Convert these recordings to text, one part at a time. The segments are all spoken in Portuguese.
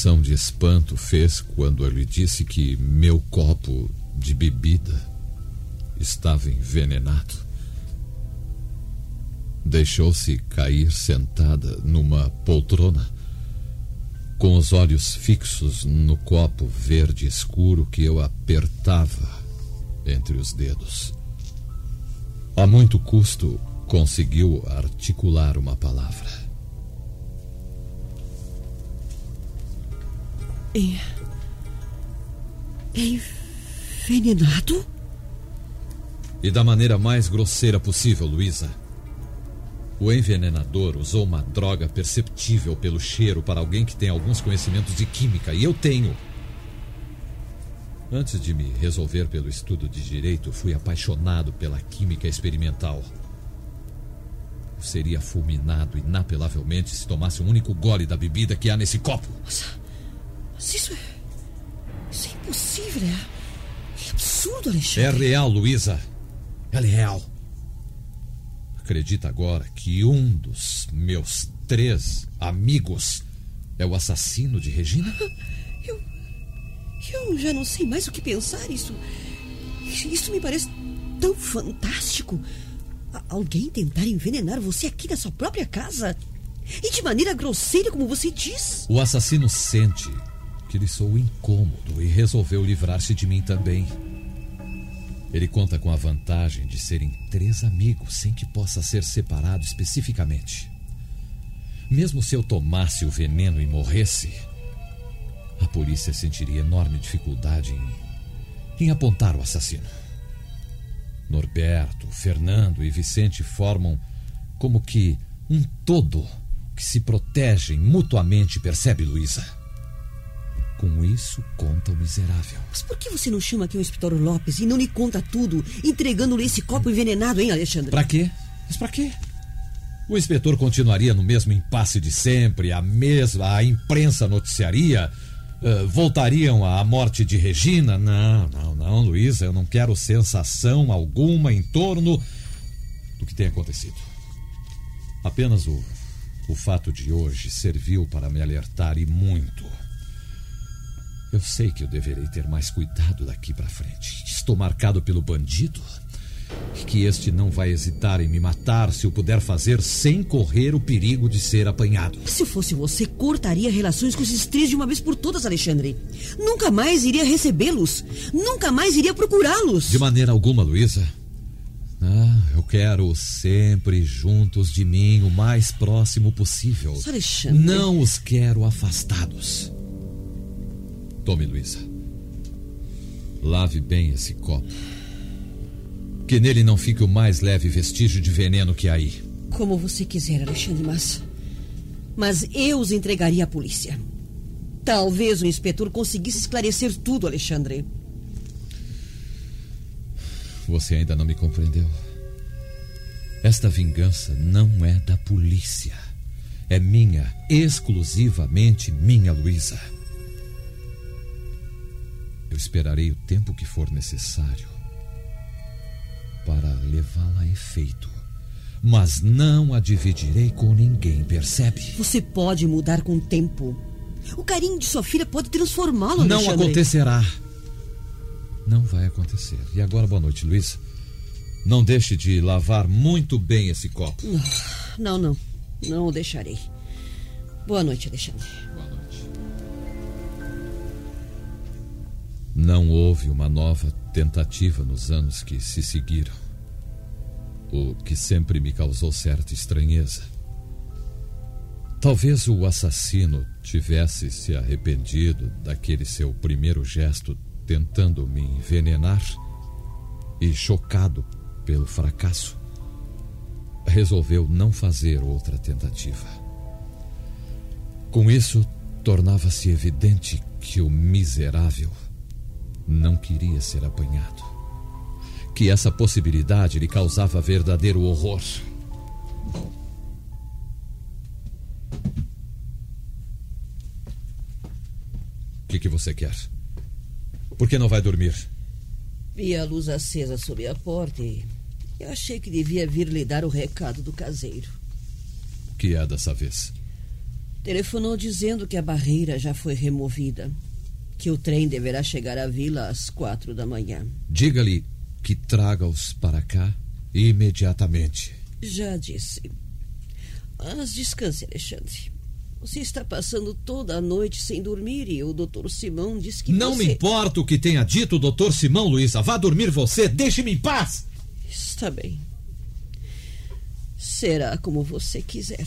Expressão de espanto fez quando eu lhe disse que meu copo de bebida estava envenenado. Deixou-se cair sentada numa poltrona, com os olhos fixos no copo verde escuro que eu apertava entre os dedos. A muito custo, conseguiu articular uma palavra. É. É envenenado? E da maneira mais grosseira possível, Luísa. O envenenador usou uma droga perceptível pelo cheiro para alguém que tem alguns conhecimentos de química, e eu tenho. Antes de me resolver pelo estudo de direito, fui apaixonado pela química experimental. Eu seria fulminado inapelavelmente se tomasse um único gole da bebida que há nesse copo. Mas isso é. Isso é impossível. É, é absurdo, É Alexandre. real, Luísa. Ela é real. Acredita agora que um dos meus três amigos é o assassino de Regina? Eu já não sei mais o que pensar. Isso. Isso me parece tão fantástico. Alguém tentar envenenar você aqui na sua própria casa. E de maneira grosseira, como você diz. O assassino sente que lhe sou incômodo e resolveu livrar-se de mim também. Ele conta com a vantagem de serem três amigos sem que possa ser separado especificamente. Mesmo se eu tomasse o veneno e morresse, a polícia sentiria enorme dificuldade em, em apontar o assassino. Norberto, Fernando e Vicente formam como que um todo que se protegem mutuamente, percebe, Luísa? Com isso, conta o miserável. Mas por que você não chama aqui o inspetor Lopes e não lhe conta tudo, entregando-lhe esse copo envenenado, hein, Alexandre? Pra quê? Mas pra quê? O inspetor continuaria no mesmo impasse de sempre, a mesma, a imprensa noticiaria, eh, voltariam à morte de Regina? Não, não, não, Luísa, eu não quero sensação alguma em torno do que tem acontecido. Apenas o, o fato de hoje serviu para me alertar e muito. Eu sei que eu deverei ter mais cuidado daqui para frente. Estou marcado pelo bandido e que este não vai hesitar em me matar se o puder fazer sem correr o perigo de ser apanhado. Se eu fosse você, cortaria relações com esses três de uma vez por todas, Alexandre. Nunca mais iria recebê-los. Nunca mais iria procurá-los. De maneira alguma, Luísa. Ah, eu quero sempre juntos de mim, o mais próximo possível. Alexandre. Não os quero afastados. Tome, Luísa. Lave bem esse copo. Que nele não fique o mais leve vestígio de veneno que há aí. Como você quiser, Alexandre, mas. Mas eu os entregaria à polícia. Talvez o inspetor conseguisse esclarecer tudo, Alexandre. Você ainda não me compreendeu. Esta vingança não é da polícia. É minha, exclusivamente minha, Luísa. Eu esperarei o tempo que for necessário para levá-la a efeito. Mas não a dividirei com ninguém, percebe? Você pode mudar com o tempo. O carinho de sua filha pode transformá-lo, Não Alexandre. acontecerá. Não vai acontecer. E agora, boa noite, Luísa. Não deixe de lavar muito bem esse copo. Não, não. Não o deixarei. Boa noite, Alexandre. Boa Não houve uma nova tentativa nos anos que se seguiram. O que sempre me causou certa estranheza. Talvez o assassino tivesse se arrependido daquele seu primeiro gesto tentando me envenenar e, chocado pelo fracasso, resolveu não fazer outra tentativa. Com isso, tornava-se evidente que o miserável não queria ser apanhado. Que essa possibilidade lhe causava verdadeiro horror. O que, que você quer? Por que não vai dormir? Vi a luz acesa sob a porta e eu achei que devia vir lhe dar o recado do caseiro. O que é dessa vez? Telefonou dizendo que a barreira já foi removida, que o trem deverá chegar à vila às quatro da manhã. Diga-lhe que traga-os para cá imediatamente. Já disse. Mas descanse, Alexandre. Você está passando toda a noite sem dormir e o doutor Simão disse que Não você... me importa o que tenha dito o doutor Simão, Luísa. Vá dormir você. Deixe-me em paz. Está bem. Será como você quiser.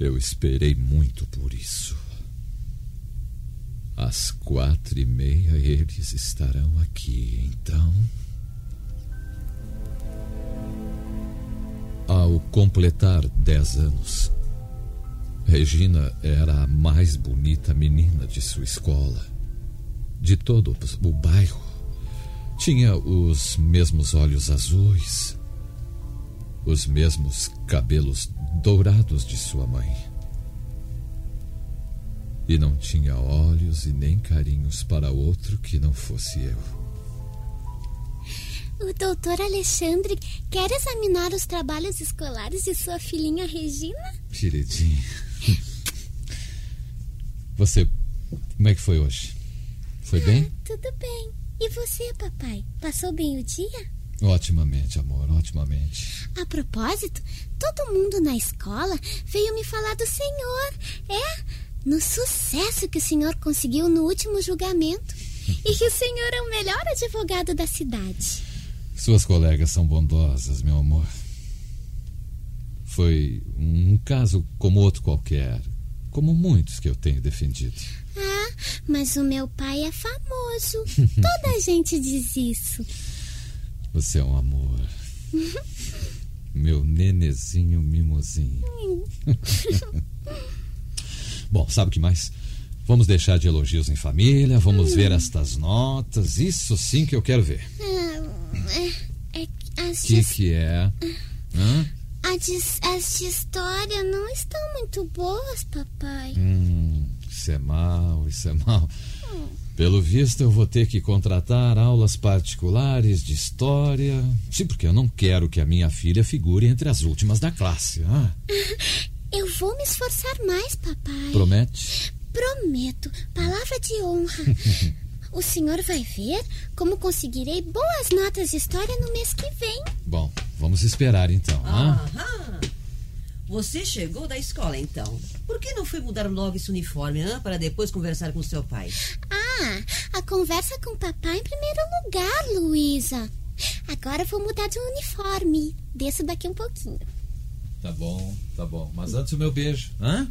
Eu esperei muito por isso. Às quatro e meia eles estarão aqui, então. Ao completar dez anos, Regina era a mais bonita menina de sua escola, de todo o bairro. Tinha os mesmos olhos azuis, os mesmos cabelos dourados de sua mãe. E não tinha olhos e nem carinhos para outro que não fosse eu. O doutor Alexandre quer examinar os trabalhos escolares de sua filhinha Regina? Queridinha. Você. Como é que foi hoje? Foi bem? Tudo bem. E você, papai? Passou bem o dia? Otimamente, amor, otimamente. A propósito, todo mundo na escola veio me falar do senhor. É, no sucesso que o senhor conseguiu no último julgamento. E que o senhor é o melhor advogado da cidade. Suas colegas são bondosas, meu amor. Foi um caso como outro qualquer, como muitos que eu tenho defendido. Ah, mas o meu pai é famoso. Toda a gente diz isso. Você é um amor. Meu nenezinho mimosinho. Bom, sabe o que mais? Vamos deixar de elogios em família, vamos ver estas notas. Isso sim que eu quero ver. Ah, é, é que as, que, é? Hã? as de história não estão muito boas, papai. Hum, isso é mal, isso é mal. Pelo visto, eu vou ter que contratar aulas particulares de história. Sim, porque eu não quero que a minha filha figure entre as últimas da classe. Ah, Eu vou me esforçar mais, papai. promete? Prometo, palavra de honra. o senhor vai ver como conseguirei boas notas de história no mês que vem. Bom, vamos esperar então. ah? Aham. Você chegou da escola, então. Por que não foi mudar logo esse uniforme, hã? Para depois conversar com seu pai? Ah, a conversa com o papai em primeiro lugar, Luísa. Agora vou mudar de uniforme. Desço daqui um pouquinho. Tá bom, tá bom. Mas antes o meu beijo. Hã?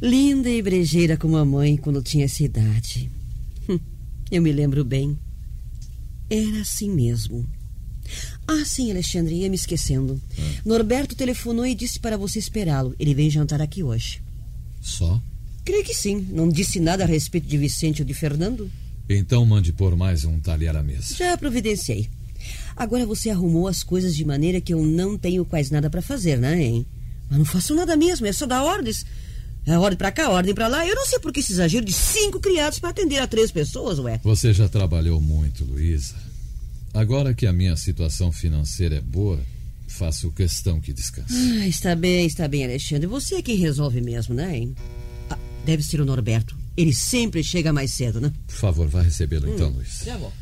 Linda e brejeira como a mãe quando tinha essa idade. Hum, Eu me lembro bem. Era assim mesmo. Ah, sim, Alexandre, ia me esquecendo. Norberto telefonou e disse para você esperá-lo. Ele vem jantar aqui hoje. Só? Creio que sim. Não disse nada a respeito de Vicente ou de Fernando? Então mande pôr mais um talher à mesa. Já providenciei. Agora você arrumou as coisas de maneira que eu não tenho quase nada para fazer, né, hein? Mas não faço nada mesmo, é só dar ordens. É ordem pra cá, ordem pra lá. Eu não sei por que esse exagero de cinco criados para atender a três pessoas, ué. Você já trabalhou muito, Luísa. Agora que a minha situação financeira é boa, faço questão que descanse. Ah, está bem, está bem, Alexandre. Você é quem resolve mesmo, né, hein? Ah, deve ser o Norberto. Ele sempre chega mais cedo, né? Por favor, vá recebê-lo então, Luiz. Já vou.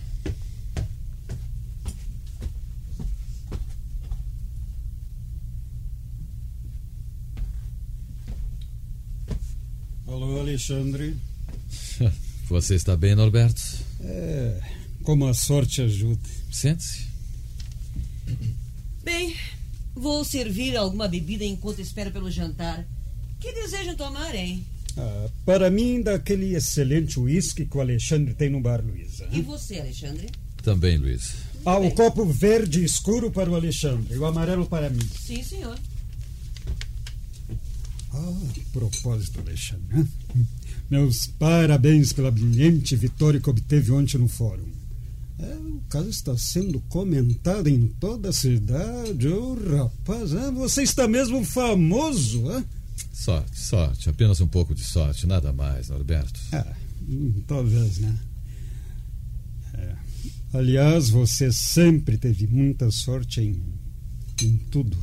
Alô, Alexandre. Você está bem, Norberto? É, como a sorte ajuda. Sente-se. Bem, vou servir alguma bebida enquanto espero pelo jantar. Que desejam tomar, hein? Ah, para mim, daquele excelente uísque que o Alexandre tem no bar, Luísa. E você, Alexandre? Também, Luiz. Ah, o copo verde escuro para o Alexandre e o amarelo para mim. Sim, senhor. Ah, propósito, Alexandre. Meus parabéns pela brilhante vitória que obteve ontem no fórum. É, o caso está sendo comentado em toda a cidade. Ô, rapaz, ah, você está mesmo famoso, ah? Sorte, sorte. Apenas um pouco de sorte, nada mais, Norberto. Ah, hum, talvez, né? É. Aliás, você sempre teve muita sorte em, em tudo.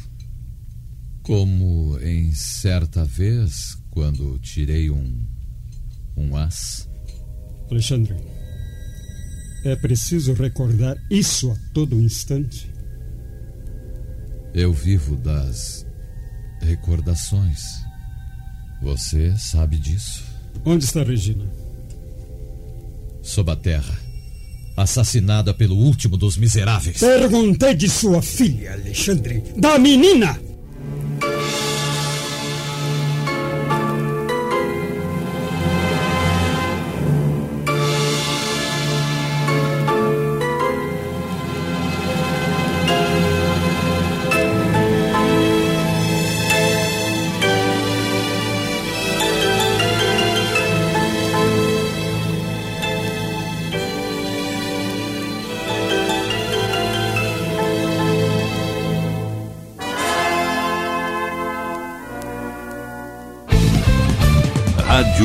Como em certa vez, quando tirei um. um as. Alexandre, é preciso recordar isso a todo instante. Eu vivo das recordações. Você sabe disso. Onde está Regina? Sob a terra. Assassinada pelo último dos miseráveis. Perguntei de sua filha, Alexandre. Da menina!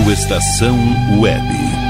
Estação Web.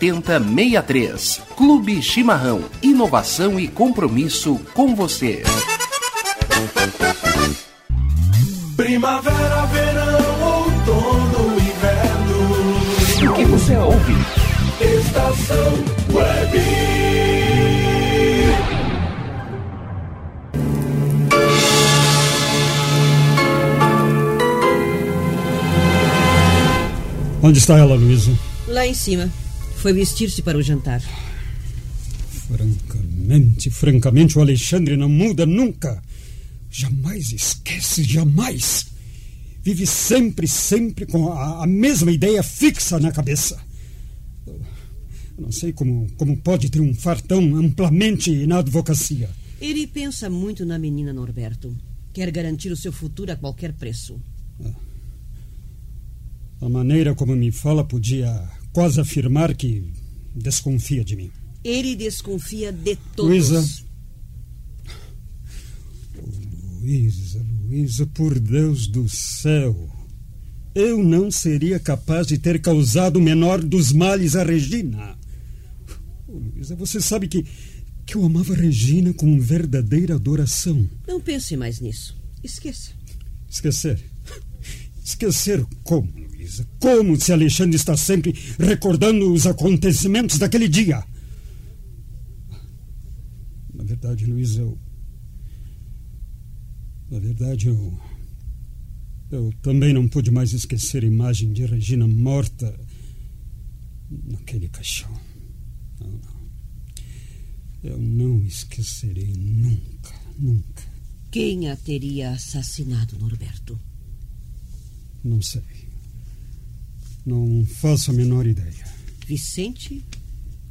8063. Clube Chimarrão. Inovação e compromisso com você. Primavera, verão, outono, inverno. O que você ouve? Estação Web. Onde está ela, Luísa? Lá em cima. Foi vestir-se para o jantar. Francamente, francamente, o Alexandre não muda nunca. Jamais esquece, jamais. Vive sempre, sempre com a, a mesma ideia fixa na cabeça. Eu não sei como, como pode triunfar tão amplamente na advocacia. Ele pensa muito na menina Norberto. Quer garantir o seu futuro a qualquer preço. A maneira como me fala podia quase afirmar que desconfia de mim. Ele desconfia de todos. Luísa. Oh, Luísa, Luísa, por Deus do céu. Eu não seria capaz de ter causado o menor dos males a Regina. Oh, Luísa, você sabe que, que eu amava Regina com verdadeira adoração. Não pense mais nisso. Esqueça. Esquecer? Esquecer como, Como se Alexandre está sempre recordando os acontecimentos daquele dia? Na verdade, Luísa, eu. Na verdade, eu. Eu também não pude mais esquecer a imagem de Regina morta naquele caixão. Não, não. Eu não esquecerei nunca, nunca. Quem a teria assassinado, Norberto? Não sei. Não faço a menor ideia. Vicente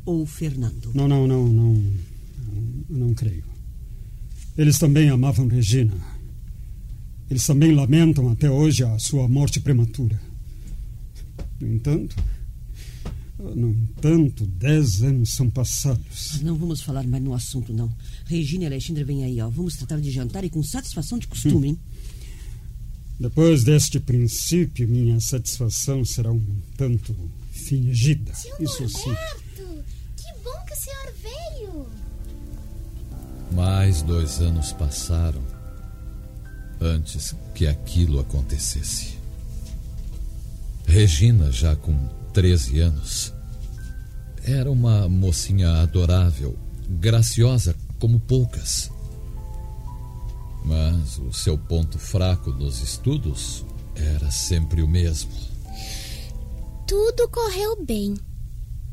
ou Fernando? Não, não, não, não. Não, não creio. Eles também amavam Regina. Eles também lamentam até hoje a sua morte prematura. No entanto, no entanto, dez anos são passados. Não vamos falar mais no assunto, não. Regina e Alexandre vêm aí, ó. Vamos tratar de jantar e com satisfação de costume, hein? Depois deste princípio, minha satisfação será um tanto fingida. Tio Isso sim. Que bom que o senhor veio. Mais dois anos passaram antes que aquilo acontecesse. Regina, já com 13 anos, era uma mocinha adorável, graciosa como poucas. Mas o seu ponto fraco nos estudos era sempre o mesmo. Tudo correu bem.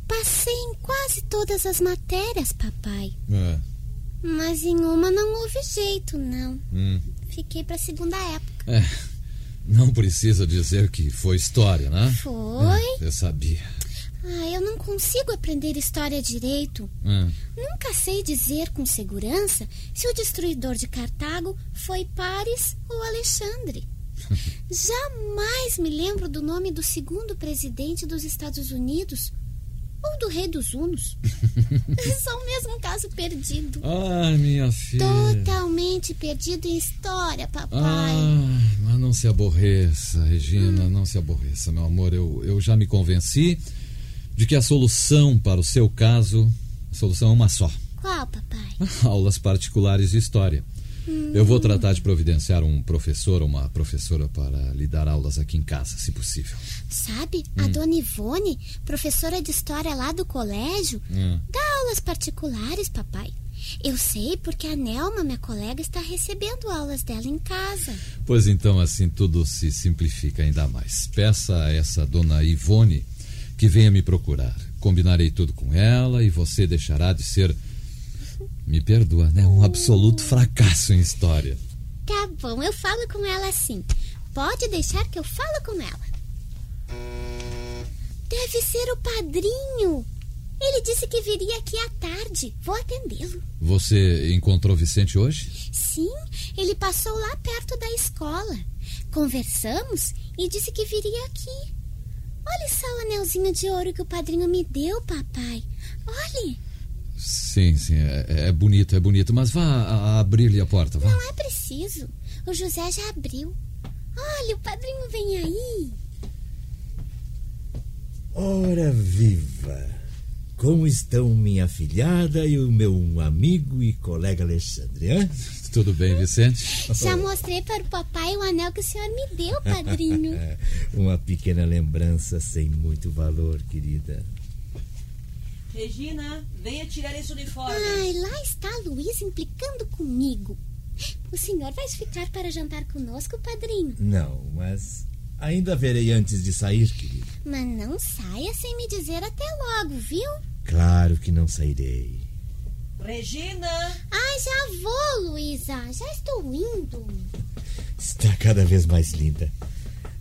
Passei em quase todas as matérias, papai. É, Mas em uma não houve jeito, não. hum, Fiquei pra segunda época. é, não precisa dizer que foi história, né? Foi? Eu sabia. Ah, eu não consigo aprender história direito. É. Nunca sei dizer com segurança se o destruidor de Cartago foi Paris ou Alexandre. Jamais me lembro do nome do segundo presidente dos Estados Unidos ou do rei dos Hunos. Sou mesmo um caso perdido. Ai, minha filha. Totalmente perdido em história, papai. Ai, mas não se aborreça, Regina, não se aborreça, meu amor. Eu, eu já me convenci de que a solução para o seu caso, a solução é uma só. Qual, papai? Aulas particulares de história. Eu vou tratar de providenciar um professor ou uma professora para lhe dar aulas aqui em casa, se possível. Sabe, a dona Ivone, professora de história lá do colégio, Hum. dá aulas particulares, papai. Eu sei porque a Nelma, minha colega, está recebendo aulas dela em casa. Pois então, assim tudo se simplifica ainda mais. Peça a essa dona Ivone que venha me procurar. Combinarei tudo com ela e você deixará de ser. Me perdoa, né? Um absoluto fracasso em história. Tá bom, eu falo com ela assim. Pode deixar que eu falo com ela. Deve ser o padrinho. Ele disse que viria aqui à tarde. Vou atendê-lo. Você encontrou Vicente hoje? Sim, ele passou lá perto da escola. Conversamos e disse que viria aqui. Olha só o anelzinho de ouro que o padrinho me deu, papai. Olhe, Sim, sim, é, é bonito, é bonito. Mas vá abrir-lhe a porta, vá. não é preciso. O José já abriu. Olha, o padrinho vem aí. Ora viva! Como estão minha filhada e o meu amigo e colega Alexandre, hein? Tudo bem, Vicente? Já mostrei para o papai o anel que o senhor me deu, padrinho. Uma pequena lembrança sem muito valor, querida. Regina, venha tirar esse uniforme. Ai, lá está Luiz implicando comigo. O senhor vai ficar para jantar conosco, padrinho? Não, mas ainda verei antes de sair, querida. Mas não saia sem me dizer até logo, viu? Claro que não sairei. Regina! Ai, já vou, Luísa. Já estou indo. Está cada vez mais linda.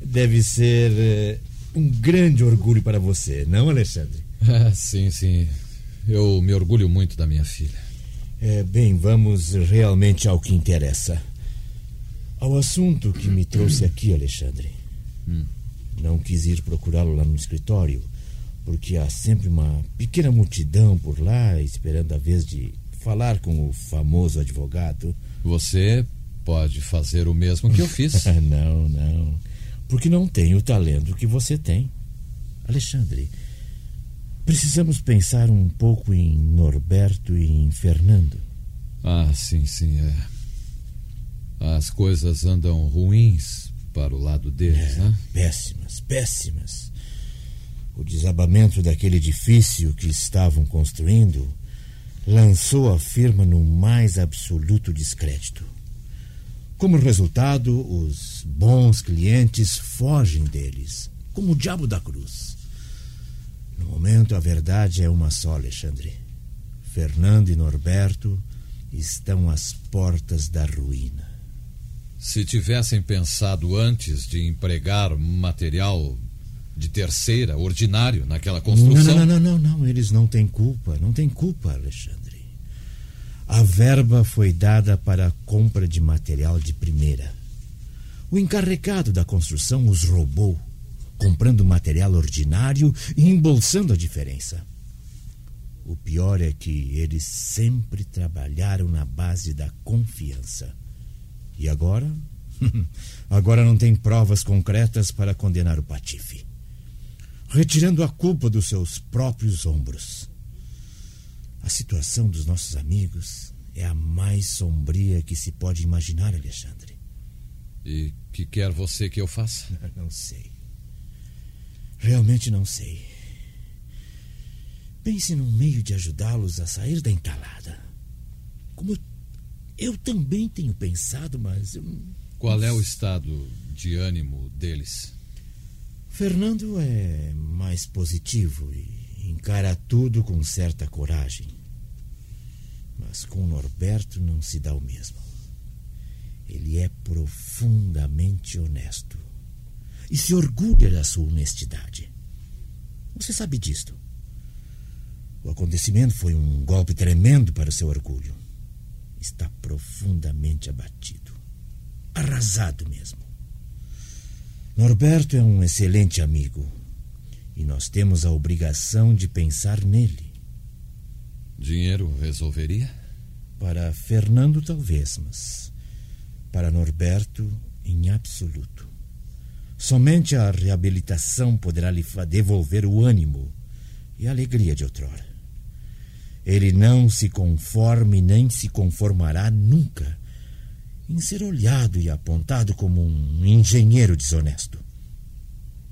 Deve ser eh, um grande orgulho para você, não, Alexandre? Ah, sim, sim. Eu me orgulho muito da minha filha. É, bem, vamos realmente ao que interessa. Ao assunto que me trouxe aqui, Alexandre. Não quis ir procurá-lo lá no escritório, porque há sempre uma pequena multidão por lá esperando a vez de falar com o famoso advogado. Você pode fazer o mesmo que eu fiz. não, não. Porque não tenho o talento que você tem. Alexandre, precisamos pensar um pouco em Norberto e em Fernando. Ah, sim, sim, é. As coisas andam ruins para o lado deles, né? Péssimas, péssimas. O desabamento daquele edifício que estavam construindo lançou a firma no mais absoluto descrédito. Como resultado, os bons clientes fogem deles, como o diabo da cruz. No momento, a verdade é uma só, Alexandre. Fernando e Norberto estão às portas da ruína. Se tivessem pensado antes de empregar material de terceira, ordinário, naquela construção. Não, não, não, não, não. Eles não têm culpa. Não têm culpa, Alexandre. A verba foi dada para a compra de material de primeira. O encarregado da construção os roubou, comprando material ordinário e embolsando a diferença. O pior é que eles sempre trabalharam na base da confiança. E agora? agora não tem provas concretas para condenar o Patife. Retirando a culpa dos seus próprios ombros. A situação dos nossos amigos é a mais sombria que se pode imaginar, Alexandre. E que quer você que eu faça? Não sei. Realmente não sei. Pense num meio de ajudá-los a sair da entalada. Como eu, também tenho pensado, mas. Eu... Qual é o estado de ânimo deles? Fernando é mais positivo e encara tudo com certa coragem. Mas com Norberto não se dá o mesmo. Ele é profundamente honesto e se orgulha da sua honestidade. Você sabe disto. O acontecimento foi um golpe tremendo para o seu orgulho. Está profundamente abatido. Arrasado mesmo. Norberto é um excelente amigo. E nós temos a obrigação de pensar nele. Dinheiro resolveria? Para Fernando, talvez, mas para Norberto, em absoluto. Somente a reabilitação poderá lhe devolver o ânimo e a alegria de outrora. Ele não se conforme nem se conformará nunca em ser olhado e apontado como um engenheiro desonesto.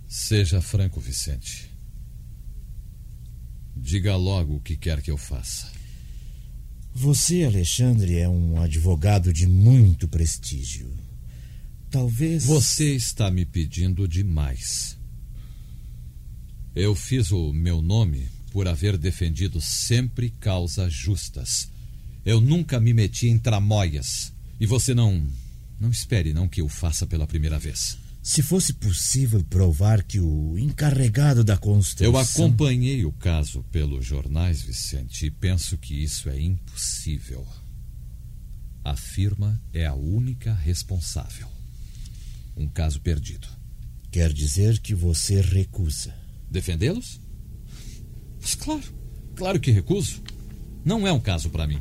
Seja franco, Vicente. Diga logo o que quer que eu faça. Você, Alexandre, é um advogado de muito prestígio. Talvez. Você está me pedindo demais. Eu fiz o meu nome por haver defendido sempre causas justas. Eu nunca me meti em tramóias. E você não. Não espere não que eu faça pela primeira vez. Se fosse possível provar que o encarregado da construção. Eu acompanhei o caso pelos jornais, Vicente, e penso que isso é impossível. A firma é a única responsável. Um caso perdido. Quer dizer que você recusa. Defendê-los? Mas claro, claro que recuso. Não é um caso para mim.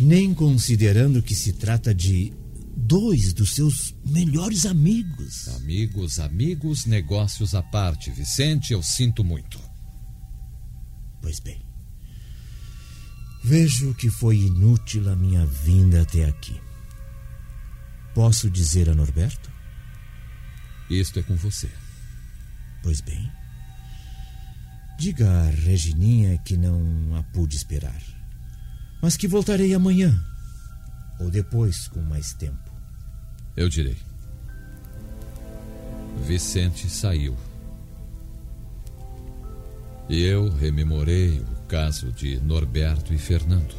Nem considerando que se trata de dois dos seus melhores amigos. Amigos, amigos, negócios à parte. Vicente, eu sinto muito. Pois bem. Vejo que foi inútil a minha vinda até aqui. Posso dizer a Norberto? Isto é com você. Pois bem. Diga a Regininha que não a pude esperar, mas que voltarei amanhã ou depois com mais tempo. Eu direi. Vicente saiu. E eu rememorei o caso de Norberto e Fernando.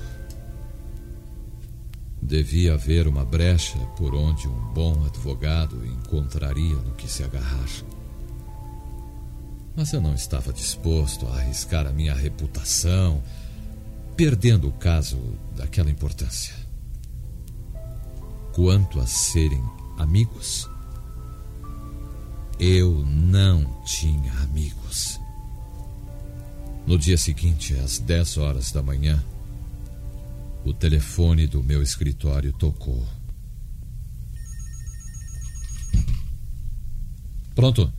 Devia haver uma brecha por onde um bom advogado encontraria no que se agarrar. Mas eu não estava disposto a arriscar a minha reputação, perdendo o caso daquela importância. Quanto a serem amigos, eu não tinha amigos. No dia seguinte, às 10 horas da manhã, o telefone do meu escritório tocou. Pronto?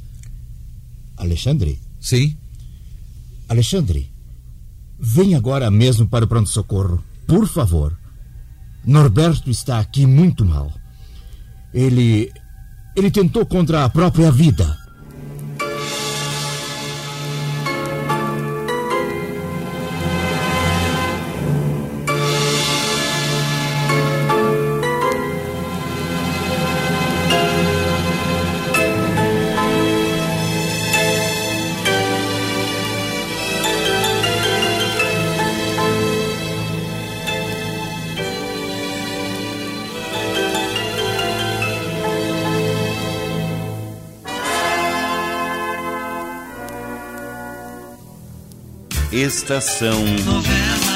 Alexandre? Sim? Alexandre, vem agora mesmo para o pronto-socorro, por favor. Norberto está aqui muito mal. Ele. Ele tentou contra a própria vida. Estação Novela.